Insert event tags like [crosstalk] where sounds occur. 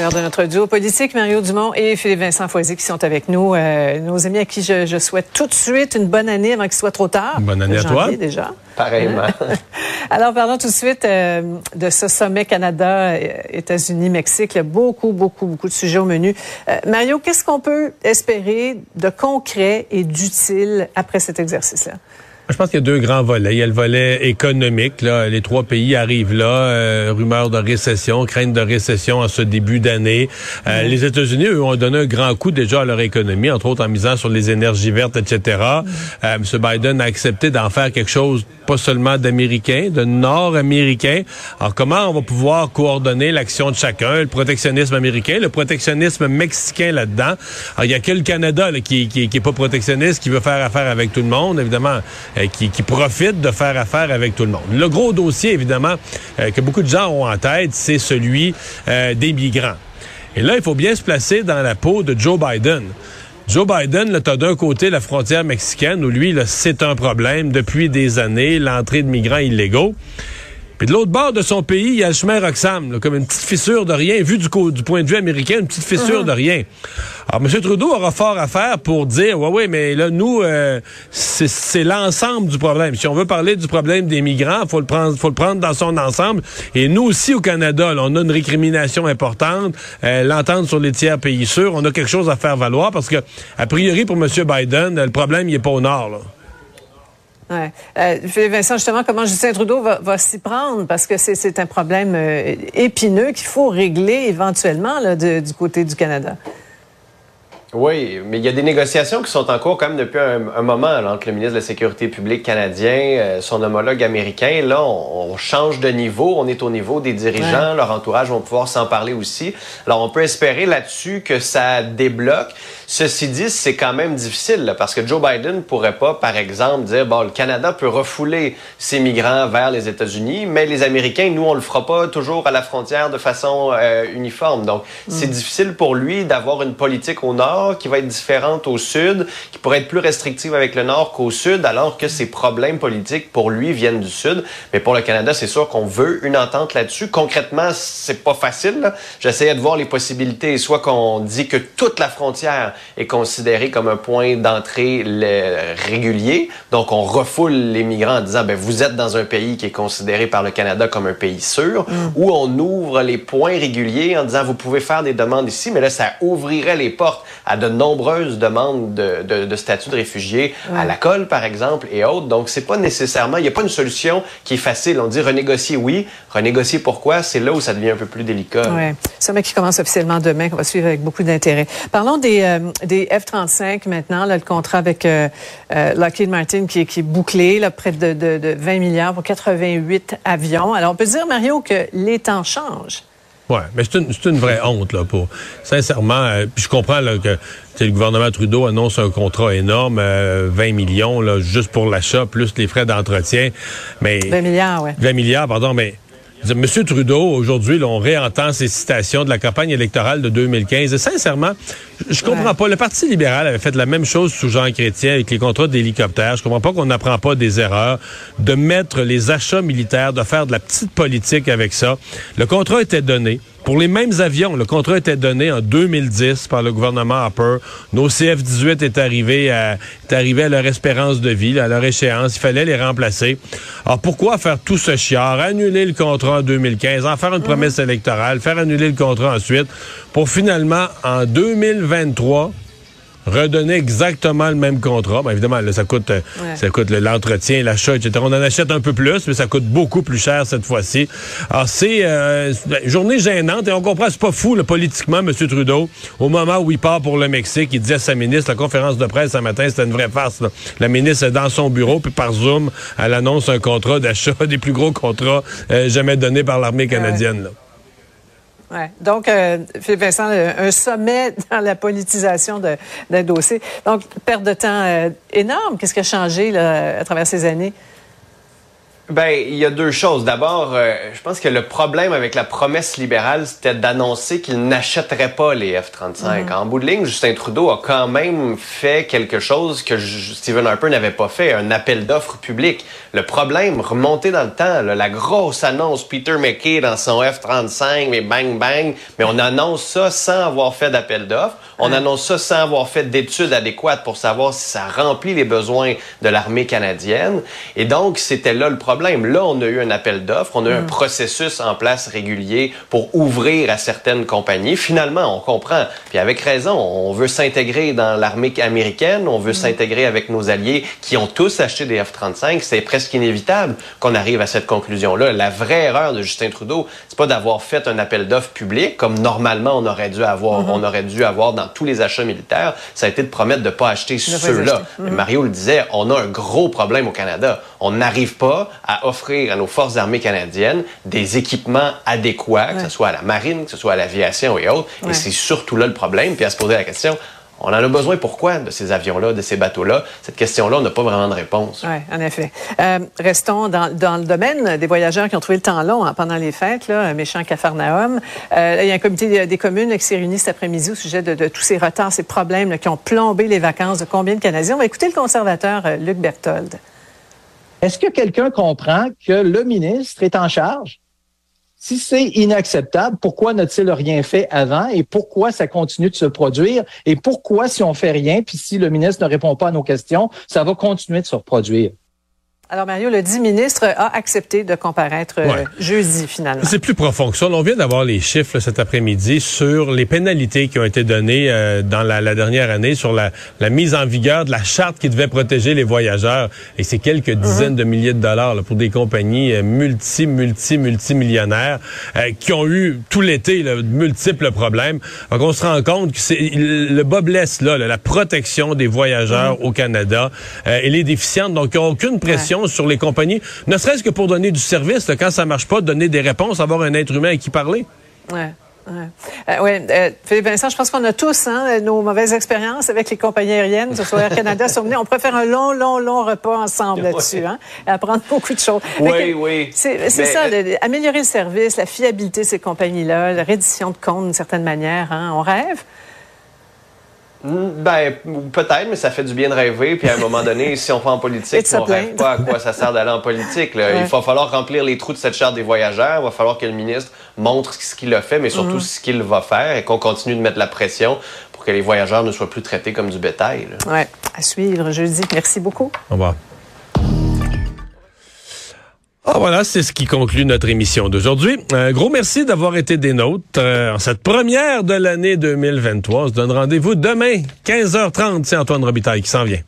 De notre duo politique, Mario Dumont et Philippe-Vincent Foisy qui sont avec nous. Euh, nos amis à qui je, je, souhaite tout de suite une bonne année avant qu'il soit trop tard. Bonne année à toi. déjà. Pareillement. [laughs] Alors, parlons tout de suite euh, de ce sommet Canada, États-Unis, Mexique. Il y a beaucoup, beaucoup, beaucoup de sujets au menu. Euh, Mario, qu'est-ce qu'on peut espérer de concret et d'utile après cet exercice-là? Je pense qu'il y a deux grands volets. Il y a le volet économique. Là. Les trois pays arrivent là. Euh, rumeur de récession, crainte de récession en ce début d'année. Euh, Les États-Unis, eux, ont donné un grand coup déjà à leur économie, entre autres en misant sur les énergies vertes, etc. Euh, M. Biden a accepté d'en faire quelque chose, pas seulement d'américain, de nord-américain. Alors, comment on va pouvoir coordonner l'action de chacun, le protectionnisme américain, le protectionnisme mexicain là-dedans? Alors, il y a que le Canada là, qui, qui, qui est pas protectionniste, qui veut faire affaire avec tout le monde, évidemment qui, qui profite de faire affaire avec tout le monde. Le gros dossier, évidemment, euh, que beaucoup de gens ont en tête, c'est celui euh, des migrants. Et là, il faut bien se placer dans la peau de Joe Biden. Joe Biden, là, t'as d'un côté la frontière mexicaine où lui, c'est un problème depuis des années, l'entrée de migrants illégaux. Puis de l'autre bord de son pays, il y a le chemin Roxham, là, comme une petite fissure de rien, vu du, du point de vue américain, une petite fissure de rien. Alors, M. Trudeau aura fort à faire pour dire, ouais, ouais, mais là, nous, euh, c'est l'ensemble du problème. Si on veut parler du problème des migrants, faut le prendre, faut le prendre dans son ensemble. Et nous aussi au Canada, là, on a une récrimination importante, euh, l'entente sur les tiers pays sûrs, on a quelque chose à faire valoir parce que, a priori, pour M. Biden, le problème, il est pas au nord. Là. Ouais. Euh, Vincent, justement, comment Justin Trudeau va, s'y prendre? Parce que c'est un problème euh, épineux qu'il faut régler éventuellement du côté du Canada. Oui, mais il y a des négociations qui sont en cours quand même depuis un, un moment là, entre le ministre de la Sécurité publique canadien, euh, son homologue américain. Là, on, on, change de niveau. On est au niveau des dirigeants. Ouais. Leur entourage vont pouvoir s'en parler aussi. Alors, on peut espérer là-dessus que ça débloque. Ceci dit, c'est quand même difficile là, parce que Joe Biden pourrait pas, par exemple, dire bon, le Canada peut refouler ses migrants vers les États-Unis, mais les Américains, nous, on le fera pas toujours à la frontière de façon euh, uniforme. Donc, mm. c'est difficile pour lui d'avoir une politique au nord qui va être différente au sud, qui pourrait être plus restrictive avec le nord qu'au sud, alors que ses problèmes politiques pour lui viennent du sud. Mais pour le Canada, c'est sûr qu'on veut une entente là-dessus. Concrètement, c'est pas facile. J'essayais de voir les possibilités, soit qu'on dit que toute la frontière est considérée comme un point d'entrée régulier, donc on refoule les migrants en disant ben vous êtes dans un pays qui est considéré par le Canada comme un pays sûr, mm. ou on ouvre les points réguliers en disant vous pouvez faire des demandes ici, mais là ça ouvrirait les portes à de nombreuses demandes de, de, de statut de réfugié ouais. à la colle, par exemple, et autres. Donc, c'est pas nécessairement, il n'y a pas une solution qui est facile. On dit renégocier, oui. Renégocier pourquoi? C'est là où ça devient un peu plus délicat. Oui. Sommet qui commence officiellement demain, qu'on va suivre avec beaucoup d'intérêt. Parlons des, euh, des F-35 maintenant, là, le contrat avec euh, euh, Lockheed Martin qui, qui est bouclé, là, près de, de, de 20 milliards pour 88 avions. Alors, on peut dire, Mario, que les temps changent. Oui, mais c'est une, une, vraie honte, là, pour. Sincèrement, euh, puis je comprends là, que le gouvernement Trudeau annonce un contrat énorme, euh, 20 millions, là, juste pour l'achat, plus les frais d'entretien. Mais. 20 milliards, oui. 20 milliards, pardon, mais. Monsieur Trudeau, aujourd'hui, on réentend ses citations de la campagne électorale de 2015. Et sincèrement, je comprends ouais. pas. Le Parti libéral avait fait la même chose sous Jean Chrétien avec les contrats d'hélicoptères. Je comprends pas qu'on n'apprend pas des erreurs, de mettre les achats militaires, de faire de la petite politique avec ça. Le contrat était donné. Pour les mêmes avions, le contrat était donné en 2010 par le gouvernement Harper. Nos CF-18 est arrivé à, à leur espérance de vie, à leur échéance. Il fallait les remplacer. Alors pourquoi faire tout ce chiard, annuler le contrat en 2015, en faire une promesse électorale, faire annuler le contrat ensuite, pour finalement, en 2023, redonner exactement le même contrat. Ben, évidemment, là, ça coûte, euh, ça coûte l'entretien, l'achat, etc. On en achète un peu plus, mais ça coûte beaucoup plus cher cette fois-ci. Alors, c'est euh, une journée gênante et on comprend, c'est pas fou, là, politiquement, M. Trudeau. Au moment où il part pour le Mexique, il disait à sa ministre, la conférence de presse ce matin, c'était une vraie farce. La ministre est dans son bureau, puis par Zoom, elle annonce un contrat d'achat, [laughs] des plus gros contrats euh, jamais donnés par l'armée canadienne. Là. Donc, euh, Philippe Vincent, un sommet [laughs] dans la politisation d'un dossier. Donc, perte de temps euh, énorme. Qu'est-ce qui a changé à travers ces années? Ben, il y a deux choses. D'abord, euh, je pense que le problème avec la promesse libérale, c'était d'annoncer qu'il n'achèterait pas les F-35. Mhm. En bout de ligne, Justin Trudeau a quand même fait quelque chose que Stephen Harper n'avait pas fait, un appel d'offres public. Le problème, remonté dans le temps, la grosse annonce, Peter McKay dans son F-35, mais bang, bang, mais on annonce ça sans avoir fait d'appel d'offres. On annonce ça sans avoir fait d'études adéquates pour savoir si ça remplit les besoins de l'armée canadienne. Et donc, c'était là le problème. Là, on a eu un appel d'offres, on a eu un mm. processus en place régulier pour ouvrir à certaines compagnies. Finalement, on comprend. Puis avec raison, on veut s'intégrer dans l'armée américaine, on veut mm. s'intégrer avec nos alliés qui ont tous acheté des F-35. C'est presque inévitable qu'on arrive à cette conclusion-là. La vraie erreur de Justin Trudeau, c'est pas d'avoir fait un appel d'offres public comme normalement on aurait dû avoir, mm-hmm. on aurait dû avoir dans tous les achats militaires, ça a été de promettre de ne pas acheter ceux-là. Mario le disait, on a un gros problème au Canada. On n'arrive pas à offrir à nos forces armées canadiennes des équipements adéquats, que ce soit à la marine, que ce soit à l'aviation et autres. Et c'est surtout là le problème. Puis à se poser la question, on en a besoin pourquoi de ces avions-là, de ces bateaux-là? Cette question-là, on n'a pas vraiment de réponse. Oui, en effet. Euh, restons dans, le domaine des voyageurs qui ont trouvé le temps long hein, pendant les fêtes, là, méchant cafarnaum. Euh, il y a un comité des communes qui s'est réuni cet après-midi au sujet de, tous ces retards, ces problèmes qui ont plombé les vacances de combien de Canadiens? On va écouter le conservateur euh, Luc Berthold. Est-ce que quelqu'un comprend que le ministre est en charge? Si c'est inacceptable, pourquoi n'a-t-il rien fait avant et pourquoi ça continue de se produire? Et pourquoi si on fait rien, puis si le ministre ne répond pas à nos questions, ça va continuer de se reproduire? Alors, Mario, le dit ministre a accepté de comparaître euh, jeudi, finalement. C'est plus profond que ça. On vient d'avoir les chiffres cet après-midi sur les pénalités qui ont été données euh, dans la, dernière année sur la, mise en vigueur de la charte qui devait protéger les voyageurs. Et c'est quelques mhm. dizaines de milliers de dollars pour des compagnies euh, multi, multi, multimillionnaires qui ont eu tout l'été de multiples problèmes. Donc, on se rend compte que c'est le bas blesse, là, la protection des voyageurs mhm. au Canada. elle est déficiente, donc il n'y a aucune pression sur les compagnies, ne serait-ce que pour donner du service, quand ça marche pas, donner des réponses, avoir un être humain à qui parler. Ouais. Ouais. Euh, euh, Philippe Vincent, je pense qu'on a tous hein, nos mauvaises expériences avec les compagnies aériennes, que ce soit Air Canada, [laughs] On préfère un long, long, long repas ensemble là-dessus, hein, et apprendre beaucoup de choses. Oui, oui. C'est ça, améliorer le service, la fiabilité de ces compagnies-là, la reddition de comptes d'une certaine manière. Hein, on rêve. Hmm, ben, peut-être, mais ça fait du bien de rêver. Puis à un moment donné, [laughs] si on fait en politique, on rêve pas à quoi ça sert d'aller en politique. Il va falloir remplir les trous de cette charte des voyageurs. Il va falloir que le ministre montre ce qu'il a fait, mais surtout mhm. ce qu'il va faire et qu'on continue de mettre la pression pour que les voyageurs ne soient plus traités comme du bétail. Oui, à suivre jeudi. Merci beaucoup. Au revoir. Ah voilà, c'est ce qui conclut notre émission d'aujourd'hui. Un gros merci d'avoir été des nôtres euh, en cette première de l'année 2023. On se donne rendez-vous demain, 15h30. C'est Antoine Robitaille qui s'en vient.